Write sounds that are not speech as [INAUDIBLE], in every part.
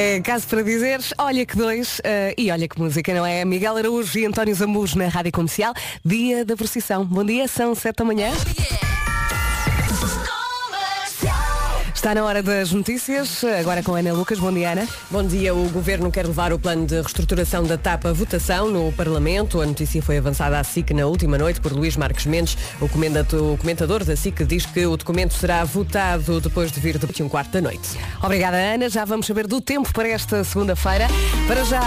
É caso para dizeres, olha que dois eh, e olha que música, não é? Miguel Araújo e António Zamuz na Rádio Comercial, dia da procissão. Bom dia, são sete da manhã. Está na hora das notícias, agora com a Ana Lucas. Bom dia, Ana. Bom dia. O Governo quer levar o plano de reestruturação da TAP à votação no Parlamento. A notícia foi avançada à SIC na última noite por Luís Marques Mendes. O comentador da SIC diz que o documento será votado depois de vir de um quarto da noite. Obrigada, Ana. Já vamos saber do tempo para esta segunda-feira. Para já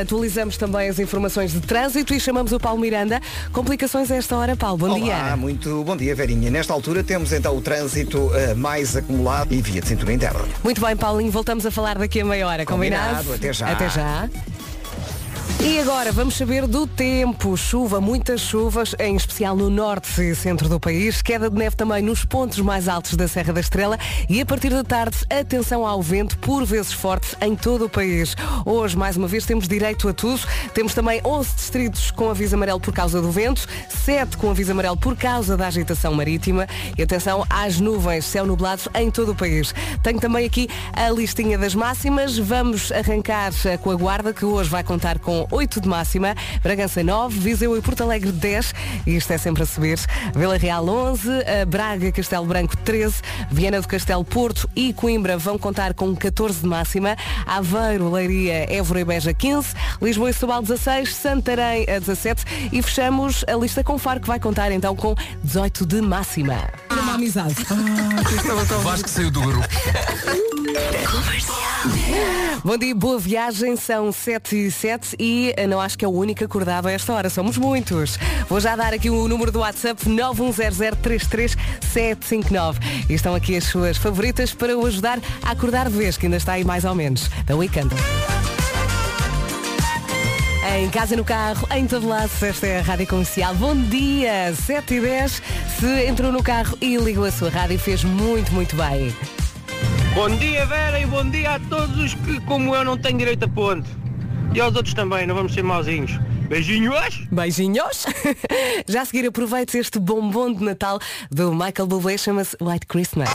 atualizamos também as informações de trânsito e chamamos o Paulo Miranda. Complicações a esta hora, Paulo. Bom Olá, dia. muito bom dia, Verinha. Nesta altura temos então o trânsito eh, mais acumulado e via de cintura interna. Muito bem, Paulinho. Voltamos a falar daqui a meia hora. Combinado? Combinado. Até já. Até já. E agora vamos saber do tempo. Chuva, muitas chuvas, em especial no norte e centro do país. Queda de neve também nos pontos mais altos da Serra da Estrela. E a partir da tarde, atenção ao vento, por vezes forte, em todo o país. Hoje, mais uma vez, temos direito a tudo. Temos também 11 distritos com aviso amarelo por causa do vento, 7 com aviso amarelo por causa da agitação marítima. E atenção às nuvens, céu nublado em todo o país. Tenho também aqui a listinha das máximas. Vamos arrancar eh, com a guarda, que hoje vai contar com 8 de máxima, Bragança 9, Viseu e Porto Alegre 10, e isto é sempre a subir, Vila Real 11, eh, Braga, Castelo Branco 13, Viana do Castelo, Porto e Coimbra vão contar com 14 de máxima, Aveiro, Leiria, Évora e Beja 15, Lisboa e Setúbal 16, Santarém a 17 e fechamos a lista com Faro que vai contar então com 18 de máxima. Uma amizade. Vasco saiu do grupo. [LAUGHS] Bom dia, boa viagem, são 7 e 7 e eh, não acho que é o único acordado a esta hora, somos muitos. Vou já dar aqui o número do WhatsApp 910033759 e estão aqui as suas favoritas para o ajudar a acordar de vez, que ainda está aí mais ou menos, da Weekend. Em casa, no carro, em todo lado, esta é a Rádio Comercial. Bom dia, 7 e 10. Se entrou no carro e ligou a sua rádio, fez muito, muito bem. Bom dia Vera e bom dia a todos os que, como eu, não têm direito a ponte. E aos outros também, não vamos ser mauzinhos. Beijinhos! Beijinhos! [LAUGHS] Já a seguir aproveite este bombom de Natal do Michael Bublé, chama-se White Christmas.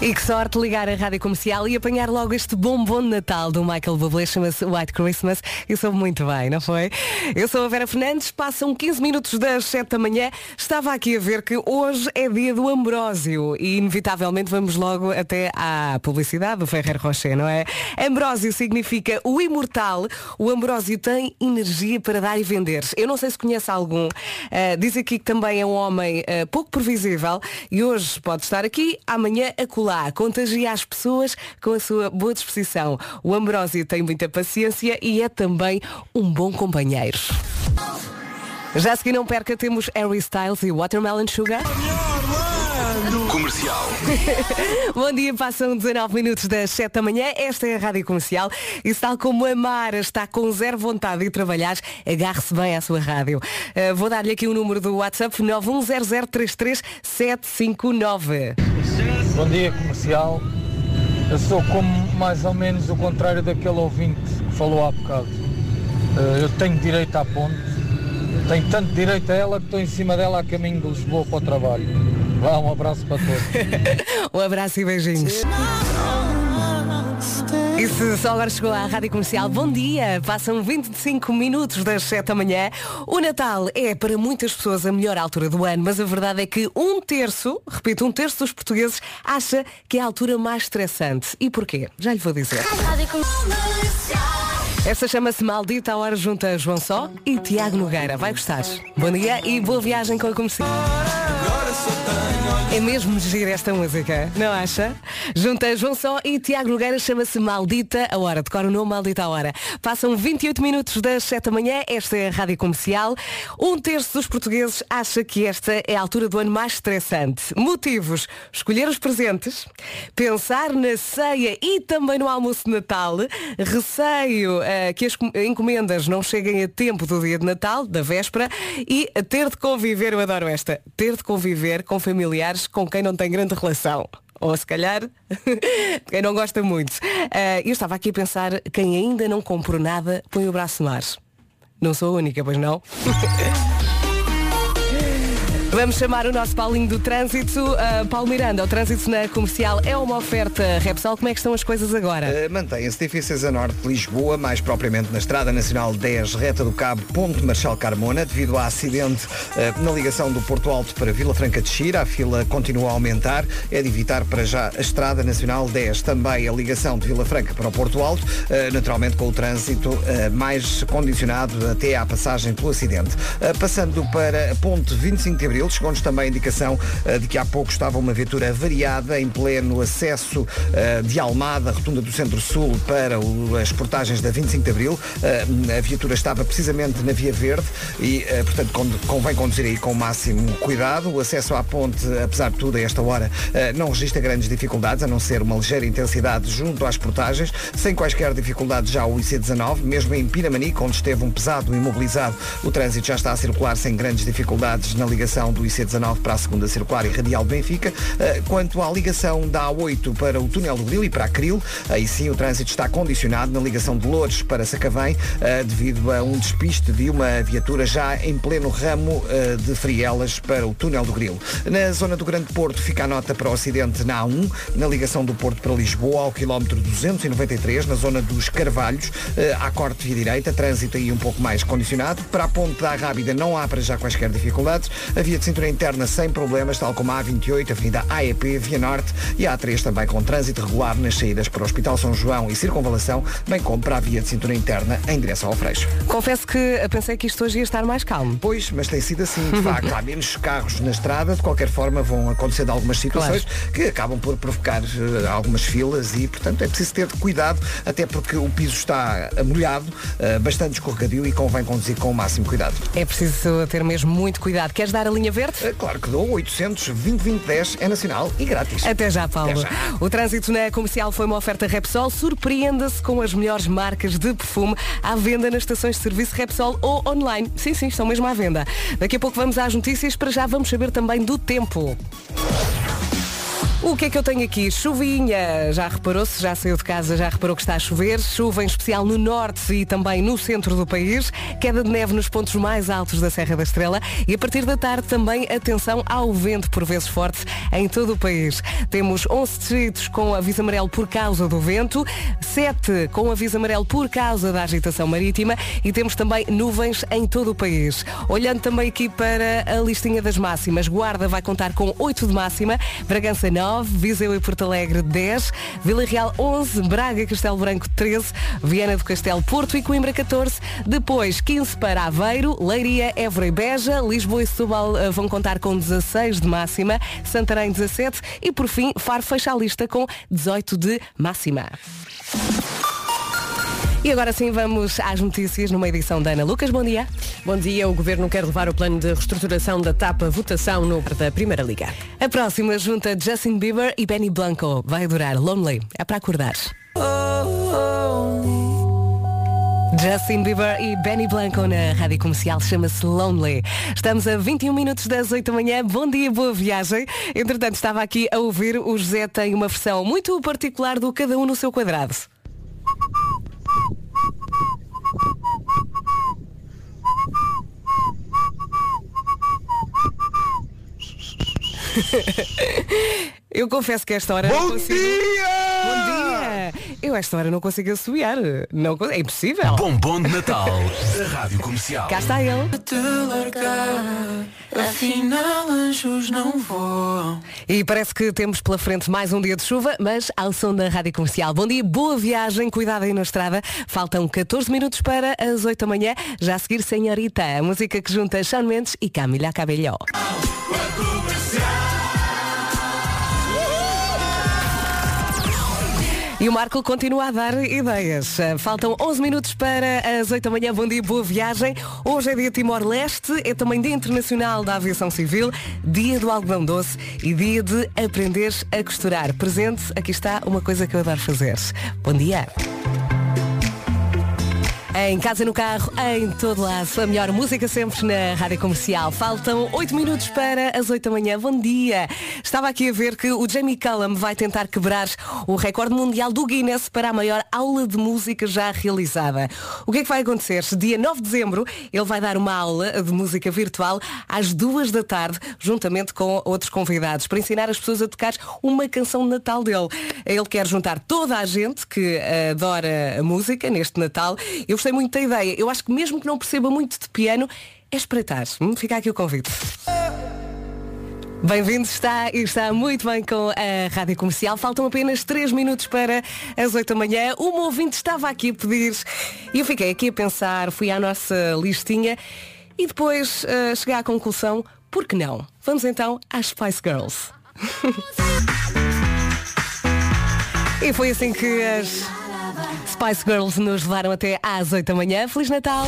E que sorte ligar a rádio comercial e apanhar logo este bombom de Natal do Michael Bublé, chama-se White Christmas. E soube muito bem, não foi? Eu sou a Vera Fernandes, passam 15 minutos das 7 da manhã. Estava aqui a ver que hoje é dia do Ambrósio e inevitavelmente vamos logo até à publicidade do Ferrer Rocher, não é? Ambrósio significa o imortal. O Ambrósio tem energia para dar e vender. Eu não sei se conhece algum. Ah, diz aqui que também é um homem ah, pouco previsível e hoje pode estar aqui, amanhã acolá. Contagia as pessoas com a sua boa disposição. O Ambrósio tem muita paciência e é também um bom companheiro. Já a seguir não perca, temos Harry Styles e Watermelon Sugar. Comercial. [LAUGHS] Bom dia, passam 19 minutos das 7 da manhã. Esta é a Rádio Comercial. E se tal como a Mara está com zero vontade de trabalhar, agarre-se bem à sua rádio. Uh, vou dar-lhe aqui o número do WhatsApp 910033759. Bom dia comercial. Eu sou como mais ou menos o contrário daquele ouvinte que falou há bocado. Eh, Eu tenho direito à ponte, tenho tanto direito a ela que estou em cima dela a caminho de Lisboa para o trabalho. Vá, um abraço para todos. [LAUGHS] um abraço e beijinhos. E se só agora chegou à Rádio Comercial, bom dia! Passam 25 minutos das 7 da manhã. O Natal é para muitas pessoas a melhor altura do ano, mas a verdade é que um terço, repito, um terço dos portugueses acha que é a altura mais estressante. E porquê? Já lhe vou dizer. Esta chama-se Maldita Hora junto a João Só e Tiago Nogueira. Vai gostar. Bom dia e boa viagem com a comercial. É mesmo gira esta música, não acha? Junta João Só e Tiago Nogueira chama-se Maldita a Hora. Decora o nome Maldita a Hora. Passam 28 minutos das 7 da manhã. Esta é a Rádio Comercial. Um terço dos portugueses acha que esta é a altura do ano mais estressante. Motivos. Escolher os presentes, pensar na ceia e também no almoço de Natal, receio eh, que as com- encomendas não cheguem a tempo do dia de Natal, da véspera, e ter de conviver, eu adoro esta, ter de conviver com familiares com quem não tem grande relação. Ou se calhar, [LAUGHS] quem não gosta muito. Eh, eu estava aqui a pensar, quem ainda não comprou nada, põe o braço no ar. Não sou a única, pois não? [LAUGHS] Vamos chamar o nosso Paulinho do Trânsito. Uh, Paulo Miranda, o trânsito na comercial é uma oferta Repsol. Como é que estão as coisas agora? Uh, Mantêm-se difíceis a norte de Lisboa, mais propriamente na Estrada Nacional 10, reta do Cabo, Ponte Marchal Carmona, devido ao acidente uh, na ligação do Porto Alto para Vila Franca de Xira. A fila continua a aumentar. É de evitar para já a Estrada Nacional 10. Também a ligação de Vila Franca para o Porto Alto, uh, naturalmente com o trânsito mais condicionado até à passagem pelo acidente. Passando para a Ponte 25 de Abril, chegou-nos também a indicação de que há pouco estava uma viatura variada em pleno acesso de Almada, rotunda do Centro-Sul, para as portagens da 25 de Abril. A viatura estava precisamente na Via Verde e, portanto, convém conduzir aí com o máximo cuidado. O acesso à ponte, apesar de tudo, a esta hora, não registra grandes dificuldades, a não ser uma ligeira intensidade junto às portagens, sem quaisquer dificuldades já o IC19, mesmo em Pinamanique, onde esteve um pesado imobilizado, o trânsito já está a circular sem grandes dificuldades na ligação do IC19 para a segunda circular e radial de Benfica. Quanto à ligação da A8 para o túnel do Grilo e para a Cril, aí sim o trânsito está condicionado na ligação de Loures para Sacavém, devido a um despiste de uma viatura já em pleno ramo de Frielas para o túnel do Grilo. Na zona do Grande Porto fica a nota para o acidente na A1, na ligação do Porto para Lisboa, ao quilómetro 293, na zona dos Carvalhos, à corte via direita, trânsito aí um pouco mais condicionado. Para a ponte da Rábida não há para já quaisquer dificuldades. A via de cintura interna sem problemas, tal como a A28, a Avenida AEP, Via Norte e a A3 também com trânsito regular nas saídas para o Hospital São João e Circunvalação, bem como para a via de cintura interna em direção ao Freixo. Confesso que pensei que isto hoje ia estar mais calmo. Pois, mas tem sido assim, de facto. [LAUGHS] Há menos carros na estrada, de qualquer forma vão acontecendo algumas situações claro. que acabam por provocar uh, algumas filas e, portanto, é preciso ter cuidado, até porque o piso está molhado, uh, bastante escorregadio e convém conduzir com o máximo cuidado. É preciso ter mesmo muito cuidado. Queres dar a linha verde? Uh, claro que dou. 800 2010 é nacional e grátis. Até já, Paulo. Até já. O trânsito na comercial foi uma oferta Repsol. Surpreenda-se com as melhores marcas de perfume à venda nas estações de serviço Repsol ou online. Sim, sim, estão mesmo à venda. Daqui a pouco vamos às notícias. Para já vamos saber também do tempo. O que é que eu tenho aqui? Chuvinha. Já reparou-se? Já saiu de casa, já reparou que está a chover. Chuva em especial no norte e também no centro do país. Queda de neve nos pontos mais altos da Serra da Estrela. E a partir da tarde também atenção ao vento, por vezes forte, em todo o país. Temos 11 distritos com aviso amarelo por causa do vento, 7 com aviso amarelo por causa da agitação marítima e temos também nuvens em todo o país. Olhando também aqui para a listinha das máximas. Guarda vai contar com 8 de máxima, Bragança 9, 9, Viseu e Porto Alegre 10, Vila Real 11, Braga Castelo Branco 13, Viana do Castelo Porto e Coimbra 14, depois 15 para Aveiro, Leiria, Évora e Beja, Lisboa e Setúbal uh, vão contar com 16 de máxima, Santarém 17 e por fim Faro fecha a lista com 18 de máxima. E agora sim vamos às notícias numa edição da Ana Lucas. Bom dia. Bom dia. O Governo quer levar o plano de reestruturação da TAP à votação no da Primeira Liga. A próxima junta Justin Bieber e Benny Blanco vai durar Lonely. É para acordar. Justin Bieber e Benny Blanco na rádio comercial chama-se Lonely. Estamos a 21 minutos das 8 da manhã. Bom dia, boa viagem. Entretanto, estava aqui a ouvir. O José tem uma versão muito particular do Cada Um no seu quadrado. Eu confesso que esta hora Bom não consigo. dia! Bom dia! Eu esta hora não consigo assobiar. Não, é impossível. Bombom de Natal da Rádio Comercial. Cá está ele. Afinal, anjos não voam. E parece que temos pela frente mais um dia de chuva, mas ao som da Rádio Comercial. Bom dia, boa viagem, cuidado aí na estrada. Faltam 14 minutos para as 8 da manhã. Já a seguir, Senhorita, a música que junta Shawn Mendes e Camila Cabello. E o Marco continua a dar ideias. Uh, Faltam 11 minutos para as 8 da manhã. Bom dia, boa viagem. Hoje é dia Timor-Leste, é também Dia Internacional da Aviação Civil, Dia do Algodão Doce e Dia de Aprender a Costurar. Presente, aqui está uma coisa que eu adoro fazer. Bom dia. Em casa, no carro, em todo lado. A melhor música sempre na rádio comercial. Faltam 8 minutos para as 8 da manhã. Bom dia. Estava aqui a ver que o Jamie Cullum vai tentar quebrar o recorde mundial do Guinness para a maior aula de música já realizada. O que é que vai acontecer? Dia 9 de dezembro, ele vai dar uma aula de música virtual às 2 da tarde, juntamente com outros convidados, para ensinar as pessoas a tocar uma canção de Natal dele. Ele quer juntar toda a gente que adora a música neste Natal. Eu gostei muito da ideia. Eu acho que mesmo que não perceba muito de piano, é espreitar. Hum, Fica aqui o convite. Bem-vindo, está e está muito bem com a Rádio Comercial. Faltam apenas 3 minutos para as 8 da manhã. Uma ouvinte estava aqui a pedir e eu fiquei aqui a pensar, fui à nossa listinha e depois eh, cheguei à conclusão, por que não? Vamos então às Spice Girls. [LAUGHS] e foi assim que as Spice Girls nos levaram até às 8 da manhã. Feliz Natal!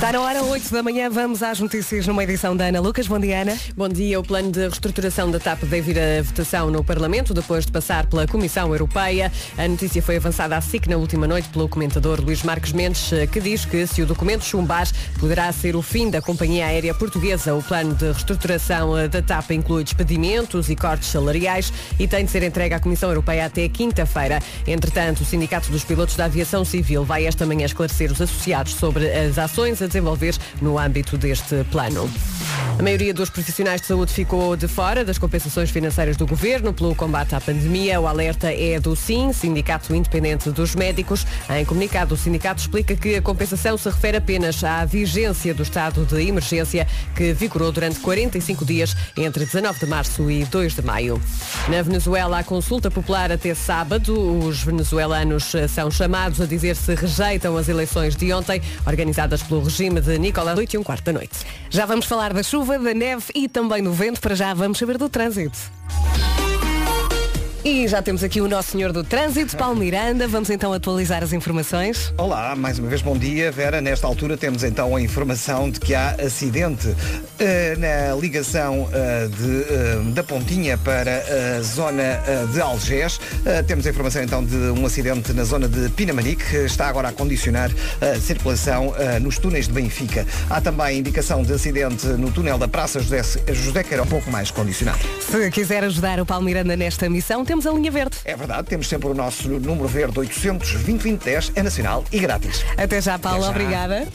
Está na hora 8 da manhã, vamos às notícias numa edição da Ana Lucas. Bom dia, Ana. Bom dia. O plano de reestruturação da TAP deve ir a votação no Parlamento depois de passar pela Comissão Europeia. A notícia foi avançada à SIC na última noite pelo comentador Luís Marques Mendes, que diz que se o documento chumbar poderá ser o fim da companhia aérea portuguesa. O plano de reestruturação eh, da TAP inclui despedimentos e cortes salariais e tem de ser entregue à Comissão Europeia até quinta-feira. Entretanto, o Sindicato dos Pilotos da Aviação Civil vai esta manhã esclarecer os associados sobre as ações desenvolver no âmbito deste plano. A maioria dos profissionais de saúde ficou de fora das compensações financeiras do governo pelo combate à pandemia. O alerta é do SIM, Sindicato Independente dos Médicos. Em comunicado, o sindicato explica que a compensação se refere apenas à vigência do estado de emergência que vigorou durante 45 dias entre 19 de março e 2 de maio. Na Venezuela, a consulta popular até sábado. Os venezuelanos são chamados a dizer se rejeitam as eleições de ontem, organizadas pelo regime de Nicolás 8 e um quarto da noite. Já vamos falar da chuva, da neve e também do vento. Para já vamos saber do trânsito. E já temos aqui o nosso senhor do trânsito, Paulo Miranda. Vamos então atualizar as informações. Olá, mais uma vez bom dia, Vera. Nesta altura temos então a informação de que há acidente eh, na ligação eh, de, eh, da Pontinha para a zona de Algés. Temos a informação então de um acidente na zona de Pinamanique, que está agora a condicionar a circulação nos túneis de Benfica. Há também indicação de acidente no túnel da Praça José, José Queiro, um pouco mais condicionado. Se quiser ajudar o Paulo Miranda nesta missão, temos a linha verde. É verdade, temos sempre o nosso número verde 800 2010 é nacional e grátis. Até já, Paulo. Até já. Obrigada.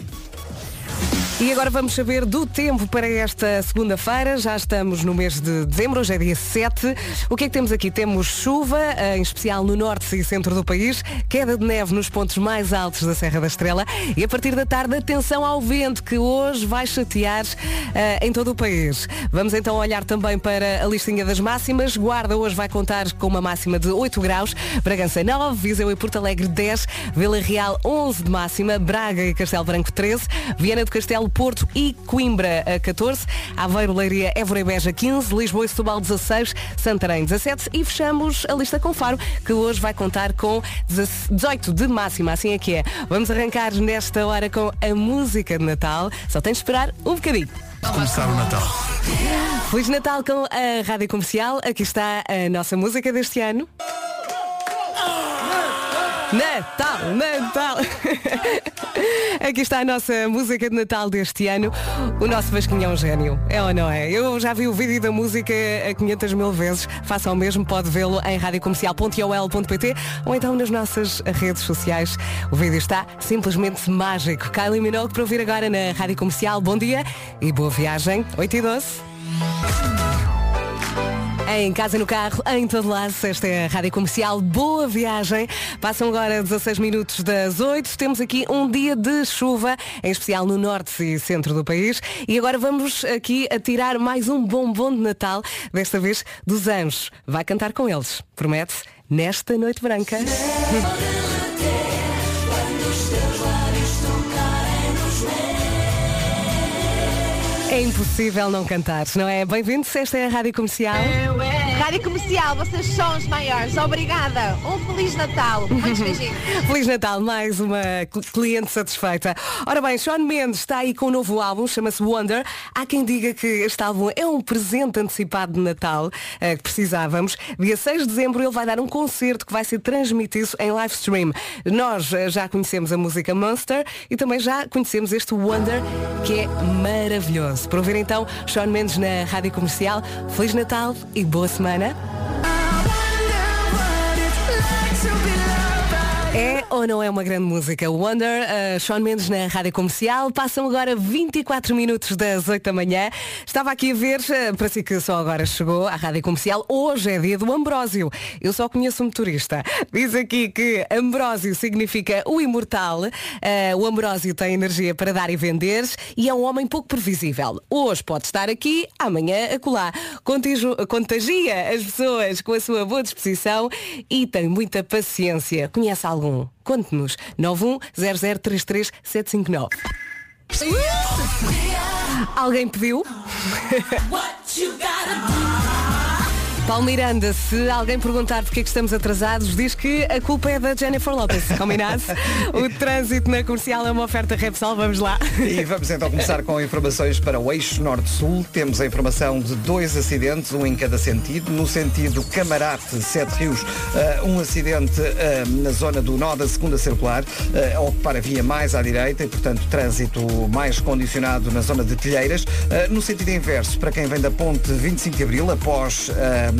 E agora vamos saber do tempo para esta segunda-feira. Já estamos no mês de dezembro, hoje é dia 7. O que é que temos aqui? Temos chuva, em especial no norte e centro do país, queda de neve nos pontos mais altos da Serra da Estrela e a partir da tarde atenção ao vento que hoje vai chatear eh, em todo o país. Vamos então olhar também para a listinha das máximas. Guarda hoje vai contar com uma máxima de 8 graus, Bragança 9, Viseu e Porto Alegre 10, Vila Real 11 de máxima, Braga e Castelo Branco 13, Viana do Castelo, Porto e Coimbra a 14, Aveiro, Leiria, Évora e Beja 15, Lisboa e Setúbal 16, Santarém 17 e fechamos a lista com Faro, que hoje vai contar com 18 de máxima, assim é que é. Vamos arrancar nesta hora com a música de Natal, só tem de esperar um bocadinho. Começar o Natal. Feliz Natal com a Rádio Comercial. Aqui está a nossa música deste ano. Natal, Natal! [LAUGHS] Aqui está a nossa música de Natal deste ano. O nosso Vasquinho é um gênio, é ou não é? Eu já vi o vídeo da música a 500 mil vezes. Faça o mesmo, pode vê-lo em radiocomercial.ol.pt ou então nas nossas redes sociais. O vídeo está simplesmente mágico. Kylie Minogue para ouvir agora na Rádio Comercial. Bom dia e boa viagem. 8 e 12. Em casa, no carro, em todo lado, esta é a Rádio Comercial. Boa viagem. Passam agora 16 minutos das 8. Temos aqui um dia de chuva, em especial no norte e centro do país. E agora vamos aqui a tirar mais um bombom de Natal, desta vez dos anjos. Vai cantar com eles, promete? Nesta noite branca. [LAUGHS] É impossível não cantar, não é? Bem-vindos, esta é a Rádio Comercial. Rádio Comercial, vocês são os maiores. Obrigada. Um Feliz Natal. Muitos beijinhos. Feliz Natal, mais uma cl- cliente satisfeita. Ora bem, Sean Mendes está aí com um novo álbum, chama-se Wonder. Há quem diga que este álbum é um presente antecipado de Natal eh, que precisávamos. Dia 6 de dezembro ele vai dar um concerto que vai ser transmitido em live stream. Nós eh, já conhecemos a música Monster e também já conhecemos este Wonder que é maravilhoso. Para ouvir então, Sean Mendes na Rádio Comercial. Feliz Natal e boa semana. É ou não é uma grande música? Wonder, uh, Sean Mendes na Rádio Comercial. Passam agora 24 minutos das 8 da manhã. Estava aqui a ver, uh, para si que só agora chegou à Rádio Comercial, hoje é dia do Ambrósio. Eu só conheço um motorista. Diz aqui que Ambrósio significa o imortal. Uh, o Ambrósio tem energia para dar e vender e é um homem pouco previsível. Hoje pode estar aqui, amanhã acolá. Contijo- Contagia as pessoas com a sua boa disposição e tem muita paciência. Conhece algum? Conte-nos. 910033759. Alguém pediu? Paulo Miranda, se alguém perguntar porque é que estamos atrasados, diz que a culpa é da Jennifer Lopez. Combinado? [LAUGHS] o trânsito na comercial é uma oferta Repsol. Vamos lá. E vamos então começar com informações para o eixo norte-sul. Temos a informação de dois acidentes, um em cada sentido. No sentido Camarate, Sete Rios, eh, um acidente eh, na zona do nó da segunda circular, a ocupar a via mais à direita e, portanto, trânsito mais condicionado na zona de Telheiras. No sentido inverso, para quem vem da ponte 25 de Abril, após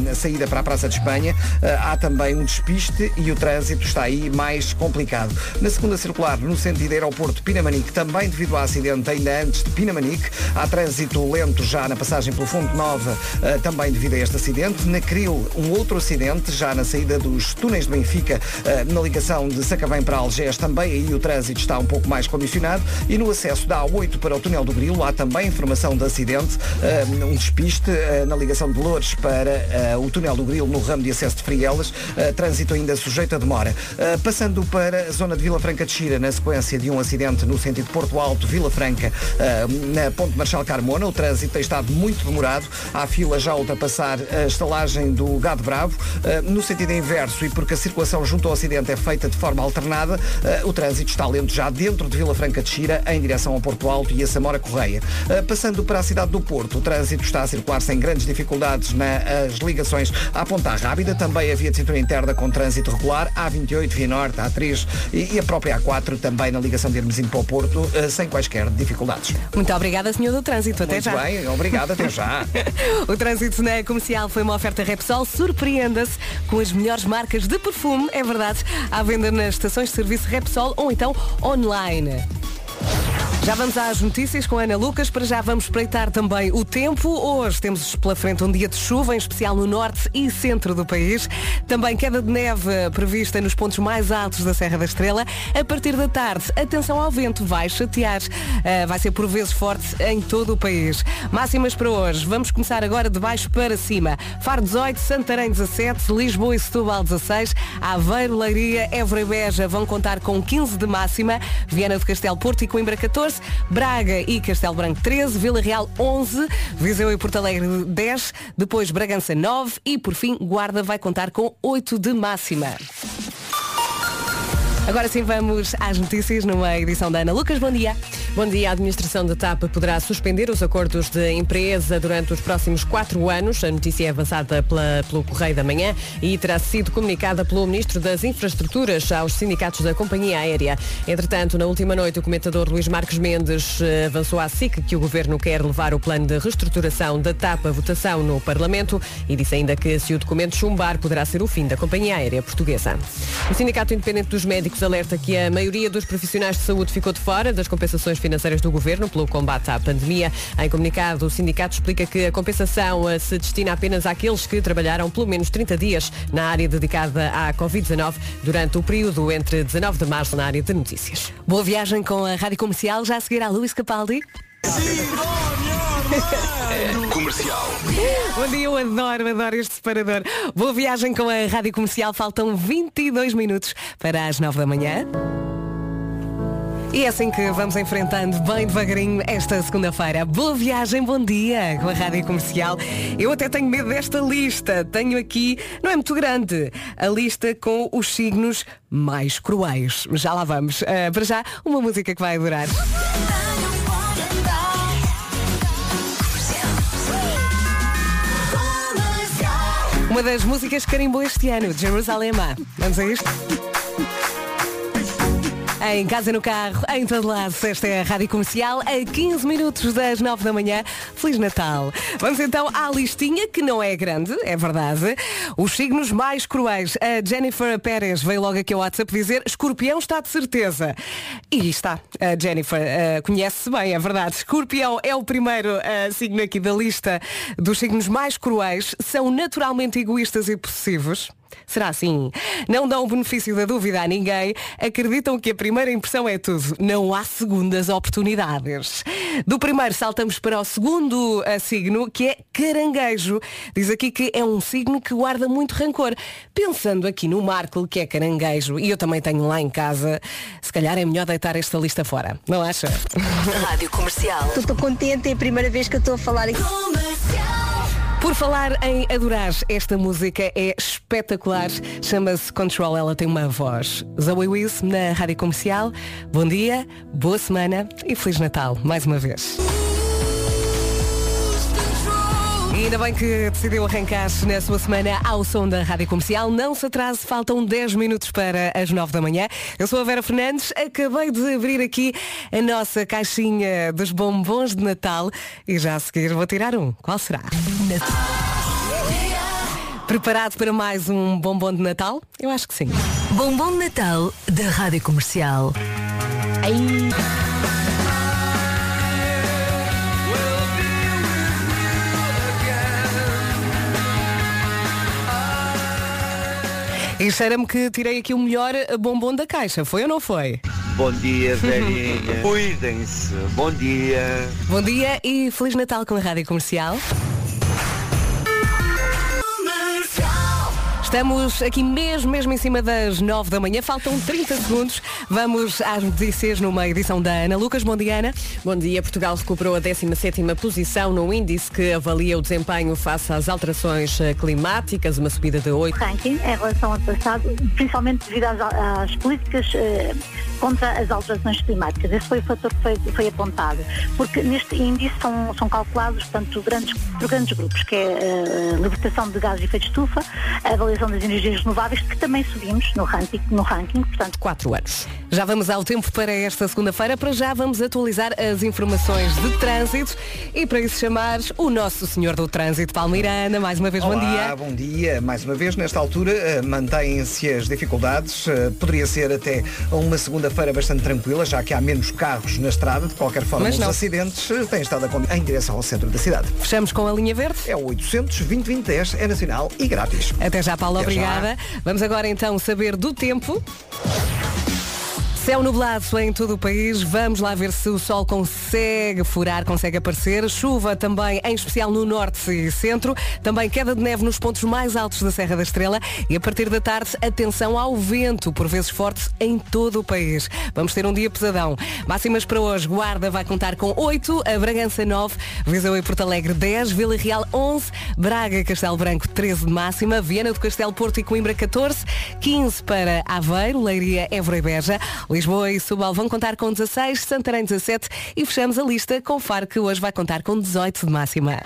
eh, a saída para a Praça de Espanha, eh, há também um despiste e o trânsito está aí mais complicado. Na segunda circular, no sentido aeroporto Pinamanique, também devido ao acidente ainda antes de Pinamanique, há trânsito lento já na passagem pelo Fonte Nova, eh, também devido a este acidente. Na Cril, um outro acidente, já na saída dos túneis de Benfica, eh, na ligação de Sacavém para Algés, também aí o trânsito está um pouco mais condicionado. E no acesso da A8 para o túnel do Grilo, há também informação de acidente, um despiste na ligação de Loures para o túnel do Grilo no ramo de acesso de Frielas, eh, trânsito ainda sujeito a demora. Eh, passando para a zona de Vila Franca de Xira, na sequência de um acidente no sentido Porto Alto, Vila Franca, eh, na Ponte Marchal Carmona, o trânsito tem estado muito demorado, há fila já a ultrapassar a estalagem do Gado Bravo, Eh, no sentido inverso e porque a circulação junto ao acidente é feita de forma alternada, eh, o trânsito está lento já dentro de Vila Franca de Xira, em direção ao Porto Alto e a Samora Correia. Eh, passando para a cidade do Porto, o trânsito está a circular sem grandes dificuldades nas ligações à Ponta Rábida, também a via de cintura interna com trânsito regular, A28, Via Norte, A3 e, e a própria A4 também na ligação de Hermesinho para o Porto, eh, sem quaisquer dificuldades. Muito obrigada, senhor do trânsito. Até Muito já. bem, obrigado, até já. [LAUGHS] o trânsito na comercial foi uma oferta Repsol. Surpreenda-se com as melhores marcas de perfume, é verdade, à venda nas estações de serviço Repsol ou então online. Já vamos às notícias com Ana Lucas. Para já vamos espreitar também o tempo. Hoje temos pela frente um dia de chuva, em especial no norte e centro do país. Também queda de neve prevista nos pontos mais altos da Serra da Estrela. A partir da tarde, atenção ao vento, vai chatear. Ah, vai ser por vezes forte em todo o país. Máximas para hoje. Vamos começar agora de baixo para cima. Faro 18, Santarém 17, Lisboa e Setúbal 16, Aveiro, Leiria, Évora e Beja vão contar com 15 de máxima, Viana do Castelo, Porto e Coimbra 14, Braga e Castelo Branco 13, Vila Real 11, Viseu e Porto Alegre 10, depois Bragança 9 e por fim Guarda vai contar com 8 de máxima. Agora sim vamos às notícias numa edição da Ana Lucas. Bom dia. Bom dia. A administração da TAP poderá suspender os acordos de empresa durante os próximos quatro anos. A notícia é avançada pela- pelo Correio da Manhã e terá sido comunicada pelo Ministro das Infraestruturas aos sindicatos da companhia aérea. Entretanto, na última noite, o comentador Luís Marques Mendes eh, avançou à SIC que o Governo quer levar o plano de reestruturação da TAP à votação no Parlamento e disse ainda que se o documento chumbar poderá ser o fim da companhia aérea portuguesa. O Sindicato Independente dos Médicos alerta que a maioria dos profissionais de saúde ficou de fora das compensações financeiras do Governo pelo combate à pandemia. Em comunicado, o sindicato explica que a compensação eh, se destina apenas àqueles que trabalharam pelo menos 30 dias na área dedicada à Covid-19 durante o período entre 19 de março na área de notícias. Boa viagem com a Rádio Comercial. Já a seguir a Luís Capaldi. Comercial. Bom dia, eu adoro, adoro este separador. Boa viagem com a Rádio Comercial. Faltam 22 minutos para as 9 da manhã. E é assim que vamos enfrentando bem devagarinho esta segunda-feira. Boa viagem, bom dia com a Rádio Comercial. Eu até tenho medo desta lista. Tenho aqui, não é muito grande, a lista com os signos mais cruéis. Já lá vamos. Uh, para já, uma música que vai adorar. Uma das músicas que carimbou este ano, Jerusalém. Vamos a isto? Em casa, no carro, em todo lado, esta é a Rádio Comercial, a 15 minutos das 9 da manhã. Feliz Natal! Vamos então à listinha, que não é grande, é verdade. Os signos mais cruéis. A Jennifer Pérez veio logo aqui ao WhatsApp dizer Escorpião está de certeza. E está, a Jennifer uh, conhece-se bem, é verdade. Escorpião é o primeiro uh, signo aqui da lista dos signos mais cruéis. São naturalmente egoístas e possessivos. Será assim? Não dão o benefício da dúvida a ninguém, acreditam que a primeira impressão é tudo. Não há segundas oportunidades. Do primeiro saltamos para o segundo uh, signo, que é caranguejo. Diz aqui que é um signo que guarda muito rancor. Pensando aqui no Marco, que é caranguejo, e eu também tenho lá em casa, se calhar é melhor deitar esta lista fora. Não acha? Rádio Comercial. Estou contente, é a primeira vez que eu estou a falar aqui. Por falar em adorar, esta música é espetacular. Chama-se Control, ela tem uma voz. Zoe Wiz na Rádio Comercial. Bom dia, boa semana e Feliz Natal, mais uma vez. E ainda bem que decidiu arrancar na sua semana ao som da Rádio Comercial. Não se atrase, faltam 10 minutos para as 9 da manhã. Eu sou a Vera Fernandes, acabei de abrir aqui a nossa caixinha dos bombons de Natal e já a seguir vou tirar um. Qual será? Preparado para mais um bombom de Natal? Eu acho que sim. Bombom de Natal da Rádio Comercial. Ai. E cheira-me que tirei aqui o melhor bombom da caixa, foi ou não foi? Bom dia, velhinha. [LAUGHS] Cuidem-se. Bom dia. Bom dia e Feliz Natal com a Rádio Comercial. Estamos aqui mesmo, mesmo em cima das 9 da manhã. Faltam 30 segundos. Vamos às notícias numa edição da Ana Lucas. Bom dia, Ana. Bom dia. Portugal recuperou a 17ª posição no índice que avalia o desempenho face às alterações eh, climáticas, uma subida de 8. Ranking em relação ao passado, principalmente devido às, às políticas eh, contra as alterações climáticas. Esse foi o fator que foi, foi apontado. Porque neste índice são, são calculados, portanto, grandes, por grandes grupos, que é eh, a libertação de gases de efeito de estufa, a avaliação das energias renováveis, que também subimos no ranking, no ranking portanto. Quatro anos. Já vamos ao tempo para esta segunda-feira. Para já vamos atualizar as informações de trânsito e para isso chamar o nosso senhor do trânsito, Palmirana. Mais uma vez, Olá, bom dia. bom dia. Mais uma vez, nesta altura, eh, mantêm-se as dificuldades. Eh, Poderia ser até uma segunda-feira bastante tranquila, já que há menos carros na estrada. De qualquer forma, Mas os não. acidentes eh, têm estado em direção ao centro da cidade. Fechamos com a linha verde. É o 800 2010 é nacional e grátis. Até já, Paula, Até já. obrigada. Vamos agora então saber do tempo. Céu nublado em todo o país. Vamos lá ver se o sol consegue furar, consegue aparecer. Chuva também, em especial no norte e centro. Também queda de neve nos pontos mais altos da Serra da Estrela. E a partir da tarde, atenção ao vento, por vezes forte, em todo o país. Vamos ter um dia pesadão. Máximas para hoje. Guarda vai contar com 8, a Bragança 9, Viseu e Porto Alegre 10, Vila Real 11, Braga e Castelo Branco 13 de máxima, Viana do Castelo Porto e Coimbra 14, 15 para Aveiro, Leiria, Évora e Beja, Lisboa e Subal vão contar com 16, Santarém 17 e fechamos a lista com Faro que hoje vai contar com 18 de máxima.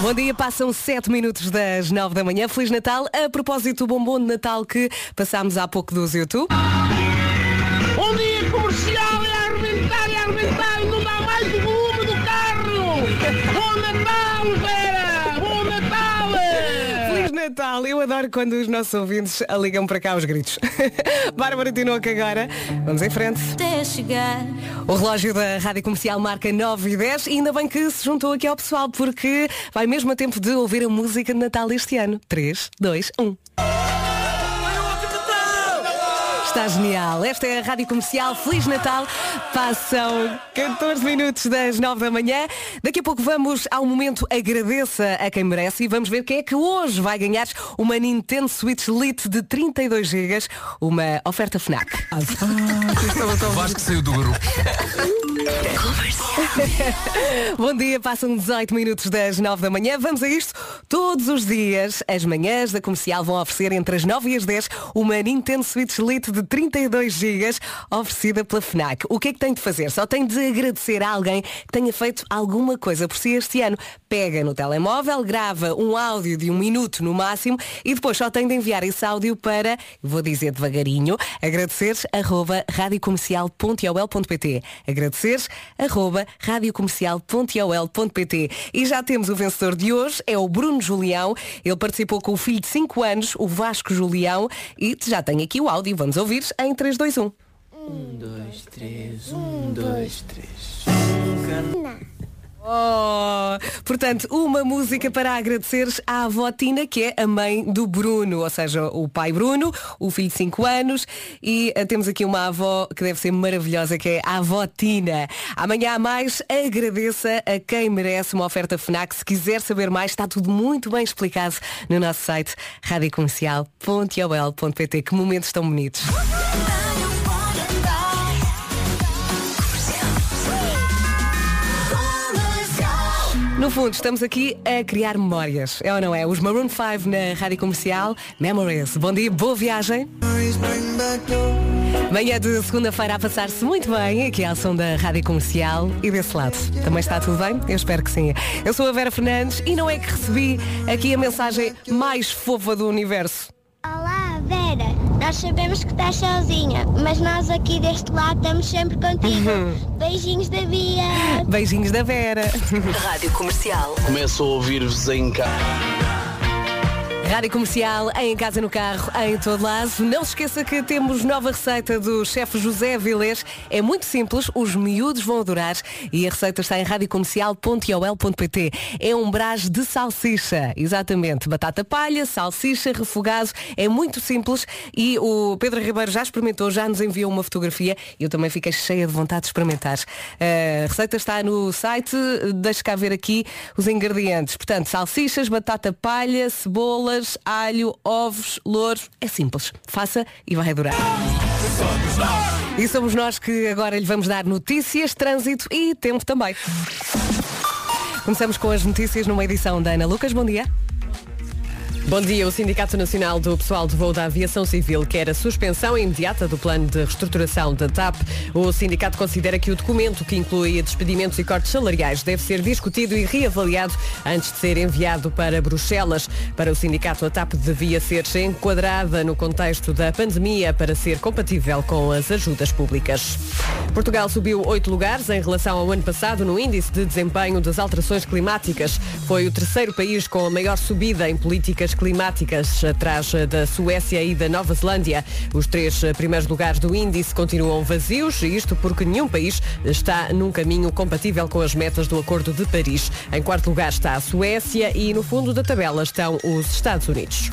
Bom dia, passam 7 minutos das 9 da manhã. Feliz Natal. A propósito do bombom de Natal que passámos há pouco dos YouTube. Bom dia comercial, Natal! Eu adoro quando os nossos ouvintes ligam para cá aos gritos. [LAUGHS] Bárbara Tinoco agora. Vamos em frente. O relógio da Rádio Comercial marca 9 e 10 e ainda bem que se juntou aqui ao pessoal porque vai mesmo a tempo de ouvir a música de Natal este ano. 3, 2, 1. Está genial. Esta é a Rádio Comercial. Feliz Natal. Passam 14 minutos das 9 da manhã. Daqui a pouco vamos ao momento Agradeça a quem merece e vamos ver quem é que hoje vai ganhar uma Nintendo Switch Lite de 32 GB, uma oferta FNAC. Vasco saiu do grupo. [LAUGHS] [LAUGHS] Bom dia, passam 18 minutos das 9 da manhã. Vamos a isto. Todos os dias, as manhãs da comercial vão oferecer entre as 9 e as 10 uma Nintendo Switch Lite de 32 GB oferecida pela FNAC. O que é que tem de fazer? Só tem de agradecer a alguém que tenha feito alguma coisa por si este ano. Pega no telemóvel, grava um áudio de um minuto no máximo e depois só tem de enviar esse áudio para, vou dizer devagarinho, agradeceres arroba radiocomercial.ol.pt agradeceres arroba radiocomercial.ol.pt e já temos o vencedor de hoje, é o Bruno Julião. Ele participou com o filho de 5 anos, o Vasco Julião, e já tem aqui o áudio. Vamos ouvir em 3, 2, 1. Um, dois, três, um, dois, três. Oh, portanto, uma música para agradecer à avó Tina, que é a mãe do Bruno, ou seja, o pai Bruno, o filho de 5 anos, e uh, temos aqui uma avó que deve ser maravilhosa, que é a avó Tina. Amanhã há mais, agradeça a quem merece uma oferta FNAC. Se quiser saber mais, está tudo muito bem explicado no nosso site radiocomercial.ol.pt. Que momentos tão bonitos. No fundo, estamos aqui a criar memórias, é ou não é? Os Maroon 5 na Rádio Comercial, Memories. Bom dia, boa viagem. Manhã de segunda-feira a passar-se muito bem aqui ao som da Rádio Comercial e desse lado. Também está tudo bem? Eu espero que sim. Eu sou a Vera Fernandes e não é que recebi aqui a mensagem mais fofa do universo. Olá, Vera. Nós sabemos que estás sozinha, mas nós aqui deste lado estamos sempre contigo. [LAUGHS] Beijinhos da Bia. Beijinhos da Vera. Rádio Comercial. Começo a ouvir-vos em casa. Rádio Comercial, em casa, no carro, em todo lado. Não se esqueça que temos nova receita do chefe José Vilés. É muito simples, os miúdos vão adorar e a receita está em radiocomercial.ol.pt. É um brás de salsicha, exatamente. Batata palha, salsicha, refogado. É muito simples e o Pedro Ribeiro já experimentou, já nos enviou uma fotografia eu também fiquei cheia de vontade de experimentar. A receita está no site, deixa cá ver aqui os ingredientes. Portanto, salsichas, batata palha, cebola, alho, ovos, louros. É simples. Faça e vai adorar. E somos nós que agora lhe vamos dar notícias, trânsito e tempo também. Começamos com as notícias numa edição da Ana Lucas. Bom dia. Bom dia. O Sindicato Nacional do Pessoal de Voo da Aviação Civil quer a suspensão imediata do plano de reestruturação da TAP. O sindicato considera que o documento que inclui despedimentos e cortes salariais deve ser discutido e reavaliado antes de ser enviado para Bruxelas. Para o sindicato, a TAP devia ser enquadrada no contexto da pandemia para ser compatível com as ajudas públicas. Portugal subiu oito lugares em relação ao ano passado no índice de desempenho das alterações climáticas. Foi o terceiro país com a maior subida em políticas climáticas, atrás da Suécia e da Nova Zelândia. Os três primeiros lugares do índice continuam vazios, isto porque nenhum país está num caminho compatível com as metas do Acordo de Paris. Em quarto lugar está a Suécia e no fundo da tabela estão os Estados Unidos.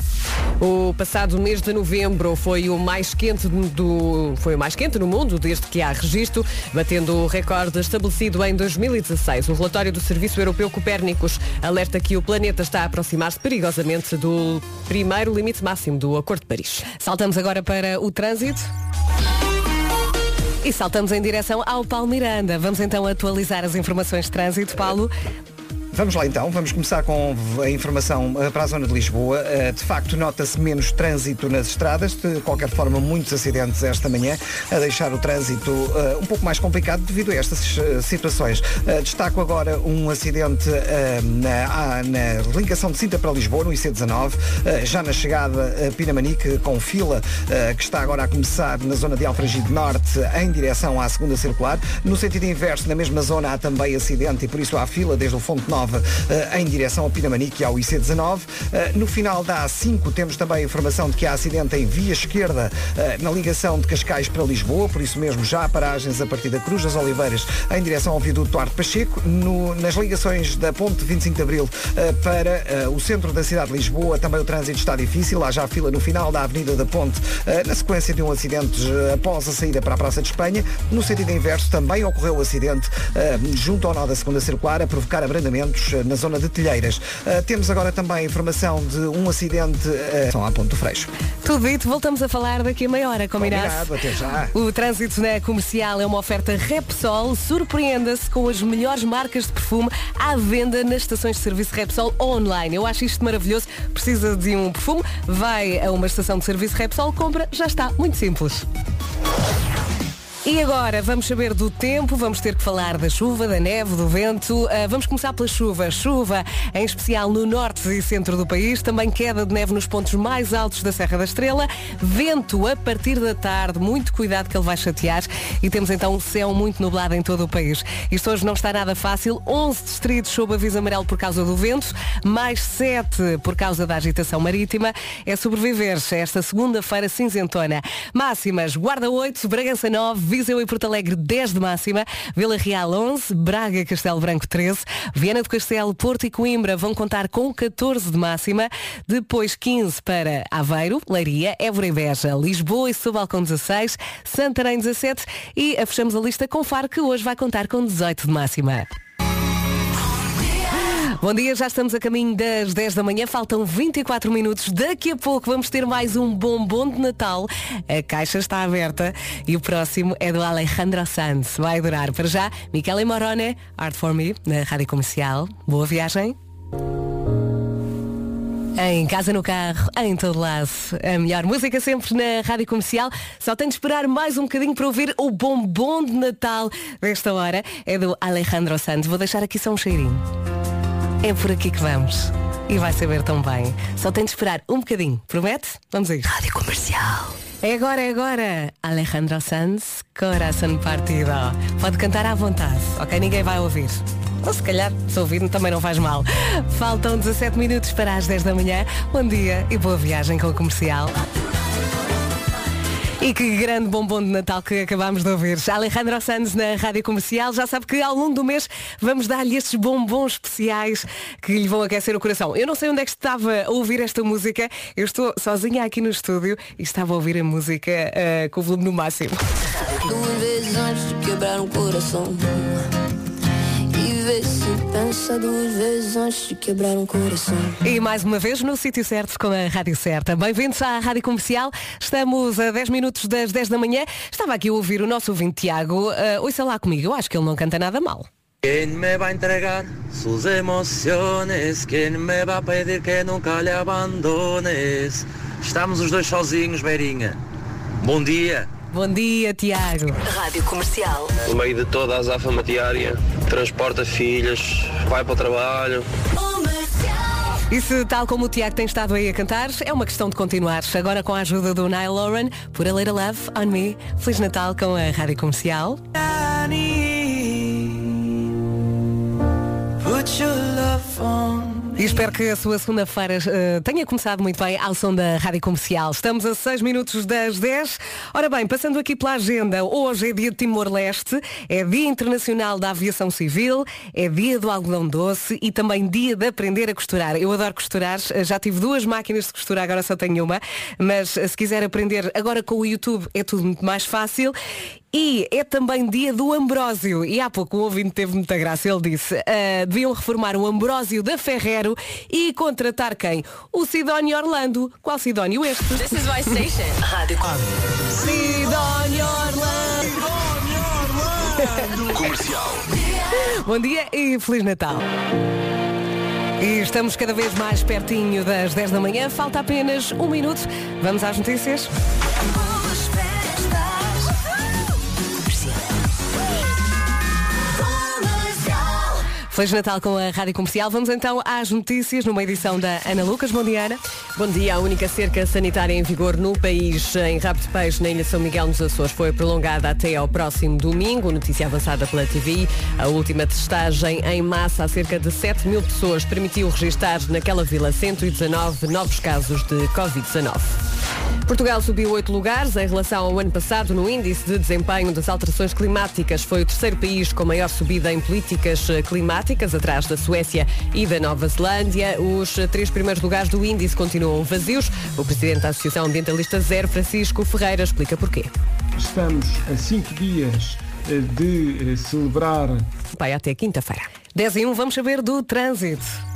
O passado mês de novembro foi o mais quente do foi o mais quente no mundo desde que há registro, batendo o recorde estabelecido em 2016. O relatório do Serviço Europeu Copérnicos alerta que o planeta está a aproximar-se perigosamente do primeiro limite máximo do Acordo de Paris. Saltamos agora para o trânsito. E saltamos em direção ao Paulo Miranda. Vamos então atualizar as informações de trânsito. Paulo, Vamos lá então, vamos começar com a informação eh, para a zona de Lisboa. Eh, De facto, nota-se menos trânsito nas estradas, de qualquer forma, muitos acidentes esta manhã, a deixar o trânsito eh, um pouco mais complicado devido a estas situações. Destaco agora um acidente na, ah, na ligação de Sinta para Lisboa, no IC19, eh, já na chegada a Pinamanique, com fila que está agora a começar na zona de Alfragide Norte, em direção à segunda circular. No sentido inverso, na mesma zona, há também acidente e por isso há fila desde o Fonte Nova IC19 eh, em direção ao Pinamanique e ao IC19. Eh, no final da A5 temos também a informação de que há acidente em via esquerda eh, na ligação de Cascais para Lisboa, por isso mesmo já há paragens a partir da Cruz das Oliveiras em direção ao viaduto Duarte Pacheco. No- nas ligações da ponte 25 de Abril para o centro da cidade de Lisboa também o trânsito está difícil. Há já fila no final da Avenida da Ponte na sequência de um acidente após a saída para a Praça de Espanha. No sentido inverso também ocorreu o acidente junto ao nó da segunda circular a provocar abrandamentos eh, na zona de Telheiras. Eh, temos agora também a informação de um acidente são à Ponte do Freixo. Tudo dito, voltamos a falar daqui a meia hora, combinado? Combinado, até já. O trânsito na comercial é uma oferta Repsol. Surpreenda-se com as melhores marcas de perfume à venda nas estações de serviço Repsol online. Eu acho isto maravilhoso. Precisa de um perfume, vai a uma estação de serviço Repsol, compra, já está. Muito simples. E agora vamos saber do tempo, vamos ter que falar da chuva, da neve, do vento. Ah, vamos começar pela chuva. Chuva, em especial no norte e centro do país. Também queda de neve nos pontos mais altos da Serra da Estrela. Vento a partir da tarde. Muito cuidado que ele vai chatear. E temos então um céu muito nublado em todo o país. Isto hoje não está nada fácil. 11 distritos sob aviso amarelo por causa do vento, mais 7 por causa da agitação marítima. É sobreviver a esta segunda-feira cinzentona. Máximas, Guarda 8, Bragança 9, Viseu e Porto Alegre 10 de máxima, Vila Real 11, Braga e Castelo Branco 13, Viana do Castelo, Porto e Coimbra vão contar com 14 de máxima, depois 15 para Aveiro, Leiria, Évora e Beja, Lisboa e Setúbal com 16, Santarém 17 e a fechamos a lista com Faro que hoje vai contar com 18 de máxima. Bom dia, já estamos a caminho das 10 da manhã, faltam 24 minutos. Daqui a pouco vamos ter mais um bombom de Natal. A caixa está aberta e o próximo é do Alejandro Sanz. Vai durar para já. Michele Morone, Art for Me, na Rádio Comercial. Boa viagem. Em casa, no carro, em todo lado. A melhor música sempre na Rádio Comercial. Só tem de esperar mais um bocadinho para ouvir o bombom de Natal desta hora. É do Alejandro Sanz. Vou deixar aqui só um cheirinho. É por aqui que vamos. E vai saber tão bem. Só tem de esperar um bocadinho. Promete? Vamos a isso. Rádio Comercial. É agora, é agora. Alejandro Sanz, Coração Partido. Pode cantar à vontade, ok? Ninguém vai ouvir. Ou se calhar, se ouvir também não faz mal. Faltam 17 minutos para as 10 da manhã. Bom dia e boa viagem com o comercial. E que grande bombom de Natal que acabámos de ouvir. Alejandro Sanz na Rádio Comercial. Já sabe que ao longo do mês vamos dar-lhe estes bombons especiais que lhe vão aquecer o coração. Eu não sei onde é que estava a ouvir esta música. Eu estou sozinha aqui no estúdio e estava a ouvir a música eh, com o volume no máximo. Duas vezes antes de quebrar um coração E se pensa duas vezes antes de quebrar um coração E mais uma vez no sítio certo com a Rádio Certa. Bem-vindos à Rádio Comercial. Estamos a 10 minutos das 10 da manhã. Estava aqui a ouvir o nosso ouvinte Tiago. Uh, ouça lá comigo, eu acho que ele não canta nada mal. ¿Quién me va a entregar sus emociones? ¿Quién me va a pedir que nunca lhe abandones? Estamos os dois sozinhos, Beirinha. Bom dia. Bom dia, Tiago. Rádio Comercial. No meio de toda a azáfama diária, transporta filhas, vai para o trabalho. E se, tal como o Tiago tem estado aí a cantar, é uma questão de continuar. Agora com a ajuda do Nile Lauren, por a Little Love on Me. Feliz Natal com a Rádio Comercial. E espero que a sua segunda-feira eh, tenha começado muito bem ao som da Rádio Comercial. Estamos a 6 minutos das 10. Ora bem, passando aqui pela agenda, hoje é dia de Timor-Leste, é Dia Internacional da Aviação Civil, é Dia do Algodão Doce e também Dia de Aprender a Costurar. Eu adoro costurar, eh, já tive duas máquinas de costurar, agora só tenho uma, mas eh, se quiser aprender agora com o YouTube é tudo muito mais fácil. E é também dia do Ambrósio. E há pouco o ouvinte teve muita graça. Ele disse, ah, deviam reformar o Ambrósio da Ferrero e contratar quem? O Sidónio Orlando. Qual Sidónio este? This is my station. Rádio Sidónio Orlando. Comercial. [LAUGHS] Bom dia e Feliz Natal. E estamos cada vez mais pertinho das 10 da manhã. Falta apenas um minuto. Vamos às notícias. Feliz Natal com a Rádio Comercial. Vamos então às notícias numa edição da Ana Lucas. Bom dia, Ana. Bom dia. A única cerca sanitária em vigor no país em de Peixe, na Ilha São Miguel nos Açores, foi prolongada até ao próximo domingo. Notícia avançada pela TV. A última testagem em massa a cerca de 7 mil pessoas permitiu registrar naquela vila 119 novos casos de Covid-19. Portugal subiu oito lugares em relação ao ano passado no índice de desempenho das alterações climáticas. Foi o terceiro país com maior subida em políticas eh, climáticas, atrás da Suécia e da Nova Zelândia. Os eh, três primeiros lugares do índice continuam vazios. O presidente da Associação Ambientalista Zero, Francisco Ferreira, explica porquê. Estamos a cinco dias eh, de celebrar. Vai até quinta-feira. 10 e 1, vamos saber do trânsito.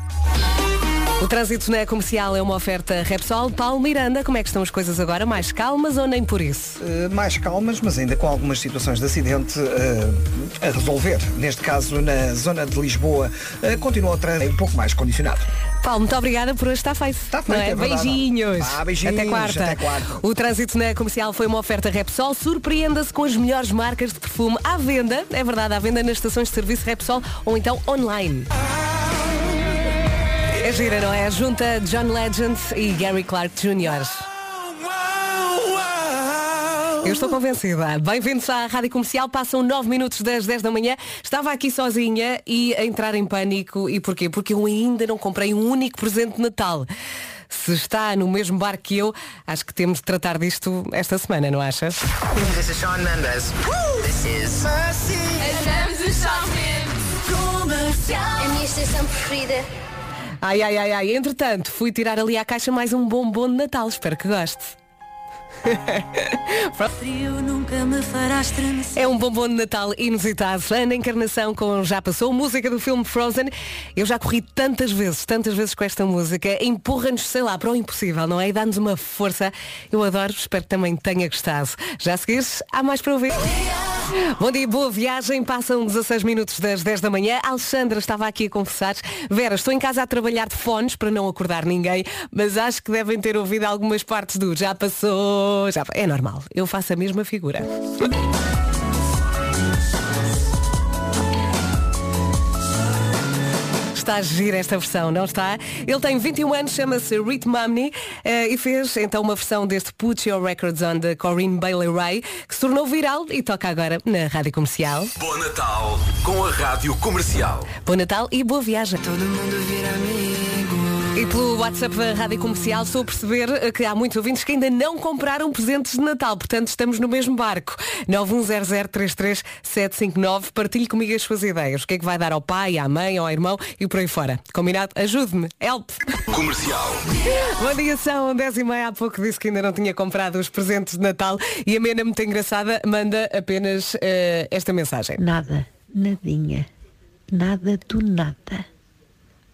O trânsito na comercial é uma oferta Repsol. Paulo Miranda, como é que estão as coisas agora? Mais calmas ou nem por isso? Uh, mais calmas, mas ainda com algumas situações de acidente uh, a resolver. Neste caso, na zona de Lisboa, uh, continua o trânsito um pouco mais condicionado. Paulo, muito obrigada por hoje estar feito. Está feito, é? é beijinhos. Ah, beijinhos. Até quarta. Até quarta. O trânsito na comercial foi uma oferta Repsol. Surpreenda-se com as melhores marcas de perfume à venda. É verdade, à venda nas estações de serviço Repsol ou então online. É gira, não é? Junta John Legend e Gary Clark Jr. Eu estou convencida. Bem-vindos à Rádio Comercial. Passam 9 minutos das 10 da manhã. Estava aqui sozinha e a entrar em pânico. E porquê? Porque eu ainda não comprei um único presente de Natal. Se está no mesmo bar que eu, acho que temos de tratar disto esta semana, não achas? This is Sean Mendes. This is A minha estação preferida. Ai, ai, ai, ai. Entretanto, fui tirar ali à caixa mais um bombom de Natal. Espero que goste. [LAUGHS] É um bombom de Natal inusitado. Ana Encarnação com Já Passou, música do filme Frozen. Eu já corri tantas vezes, tantas vezes com esta música. Empurra-nos, sei lá, para o impossível, não é? E dá-nos uma força. Eu adoro, espero que também tenha gostado. Já a seguir, há mais para ouvir. Bom dia, boa viagem. Passam 16 minutos das 10 da manhã. Alexandra estava aqui a confessar. Vera, estou em casa a trabalhar de fones para não acordar ninguém, mas acho que devem ter ouvido algumas partes do Já Passou. Já... É normal, eu faço a mesma figura. Está a gira esta versão, não está? Ele tem 21 anos, chama-se Rit Mamney eh, e fez então uma versão deste Put Your Records on de Corinne Bailey Ray, que se tornou viral e toca agora na Rádio Comercial. Bom Natal com a Rádio Comercial. Bom Natal e boa viagem. Todo mundo vira amigo. E pelo WhatsApp da Rádio Comercial estou a perceber eh, que há muitos ouvintes que ainda não compraram presentes de Natal, portanto estamos no mesmo barco. 910033759, partilhe comigo as suas ideias. O que é que vai dar ao pai, à mãe, ao irmão e por aí fora. Combinado? Ajude-me. Help! Comercial. Bom dia, são 10 e meia. Há pouco disse que ainda não tinha comprado os presentes de Natal e a Mena, muito engraçada, manda apenas eh, esta mensagem. Nada, nadinha, nada do nada.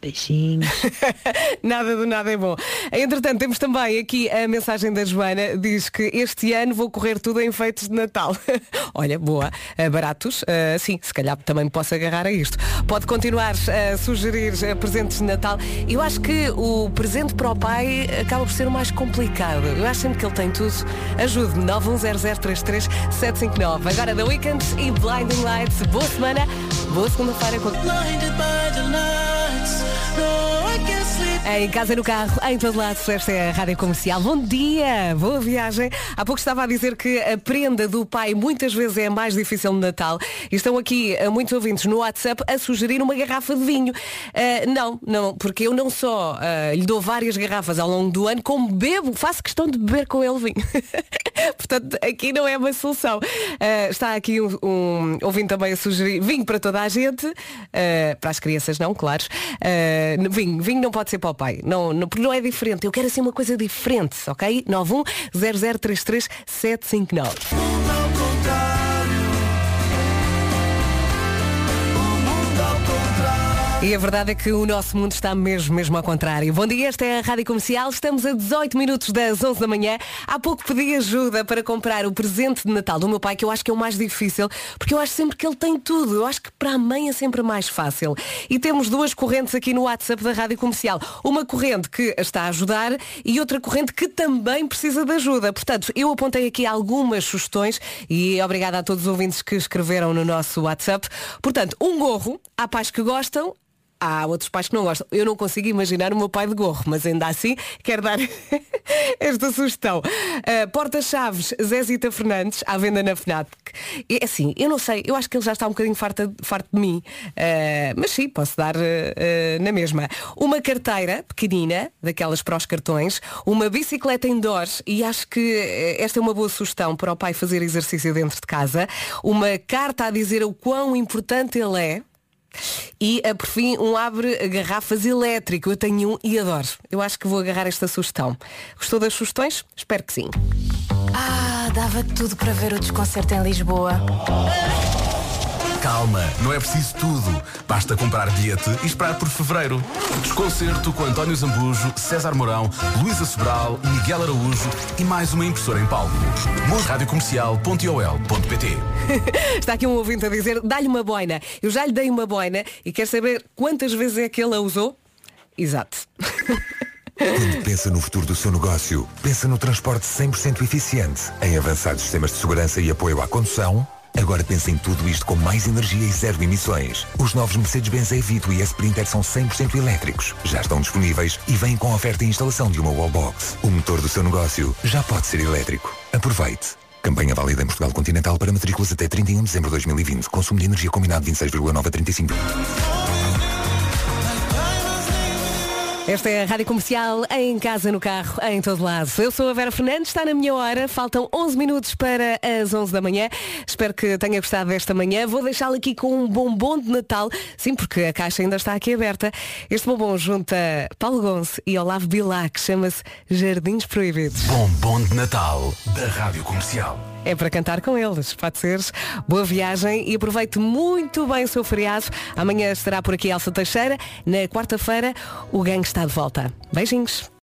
Beijinhos. [LAUGHS] nada do nada é bom. Entretanto, temos também aqui a mensagem da Joana, diz que este ano vou correr tudo em enfeites de Natal. [LAUGHS] Olha, boa. Uh, baratos, uh, sim, se calhar também me posso agarrar a isto. Pode continuar a sugerir uh, presentes de Natal. Eu acho que o presente para o pai acaba por ser o mais complicado. Eu acho sempre que ele tem tudo. Ajude-me, 910033759. Agora The Weekend e Blinding Lights. Boa semana, boa segunda-feira. Com... No, I can't. Em casa, no carro, em todo lado, esta é a Rádio Comercial. Bom dia, boa viagem. Há pouco estava a dizer que a prenda do pai muitas vezes é a mais difícil no Natal. E estão aqui uh, muitos ouvintes no WhatsApp a sugerir uma garrafa de vinho. Uh, não, não, porque eu não só uh, lhe dou várias garrafas ao longo do ano, como bebo, faço questão de beber com ele vinho. [LAUGHS] Portanto, aqui não é uma solução. está aqui um, um ouvinte também a sugerir vinho para toda a gente, para as crianças não, claro. vinho, vinho não pode ser para o pai. Não, não, porque não é diferente. Eu quero assim uma coisa diferente, ok? 91 0033 759. E a verdade é que o nosso mundo está mesmo, mesmo ao contrário. Bom dia, esta é a Rádio Comercial. Estamos a 18 minutos das 11 da manhã. Há pouco pedi ajuda para comprar o presente de Natal do meu pai, que eu acho que é o mais difícil, porque eu acho sempre que ele tem tudo. Eu acho que para a mãe é sempre mais fácil. E temos duas correntes aqui no WhatsApp da Rádio Comercial. Uma corrente que está a ajudar e outra corrente que também precisa de ajuda. Portanto, eu apontei aqui algumas sugestões e obrigada a todos os ouvintes que escreveram no nosso WhatsApp. Portanto, um gorro, há pais que gostam, há outros pais que não gostam. Eu não consigo imaginar o meu pai de gorro, mas ainda assim quero dar [LAUGHS] esta sugestão. Uh, Porta-chaves Zezita Fernandes, à venda na FNAC. E assim, eu não sei, eu acho que ele já está um bocadinho farto, farto de mim. Uh, mas sim, posso dar uh, na mesma. Uma carteira pequenina, daquelas para os cartões, uma bicicleta indoors, e acho que esta é uma boa sugestão para o pai fazer exercício dentro de casa. Uma carta a dizer o quão importante ele é. E por fim um abre garrafas elétrico. Eu tenho um e adoro. Eu acho que vou agarrar esta sugestão. Gostou das sugestões? Espero que sim. Ah, dava tudo para ver o desconcerto em Lisboa. Calma, não é preciso tudo. Basta comprar bilhete e esperar por fevereiro. Desconcerto com António Zambujo, César Mourão, Luísa Sobral, Miguel Araújo e mais uma impressora em palco. Radiocomercial.ol.pt [LAUGHS] Está aqui um ouvinte a dizer, dá-lhe uma boina. Eu já lhe dei uma boina e quer saber quantas vezes é que ele a usou? Exato. Quando pensa no futuro do seu negócio, pensa no transporte 100% eficiente, em avançados sistemas de segurança e apoio à condução, Agora pensa em tudo isto com mais energia e zero emissões. Os novos Mercedes-Benz E-Vito e S-Sprinter são 100% elétricos. Já estão disponíveis e vêm com oferta e instalação de uma wallbox. O motor do seu negócio já pode ser elétrico. Aproveite. Campanha válida em Portugal Continental para matrículas até 31 de dezembro de 2020. Consumo de energia combinado 26,9 a 35. Esta é a Rádio Comercial, em casa, no carro, em todo lado. Eu sou a Vera Fernandes, está na minha hora, faltam 11 minutos para as 11 da manhã. Espero que tenha gostado desta manhã. Vou deixá-lo aqui com um bombom de Natal, sim, porque a caixa ainda está aqui aberta. Este bombom junta Paulo Gonço e Olavo Bilac, chama-se Jardins Proibidos. Bombom de Natal, da Rádio Comercial. É para cantar com eles, pode ser. Boa viagem e aproveite muito bem o seu feriado. Amanhã estará por aqui Elsa Teixeira. Na quarta-feira, o gangue está de volta. Beijinhos.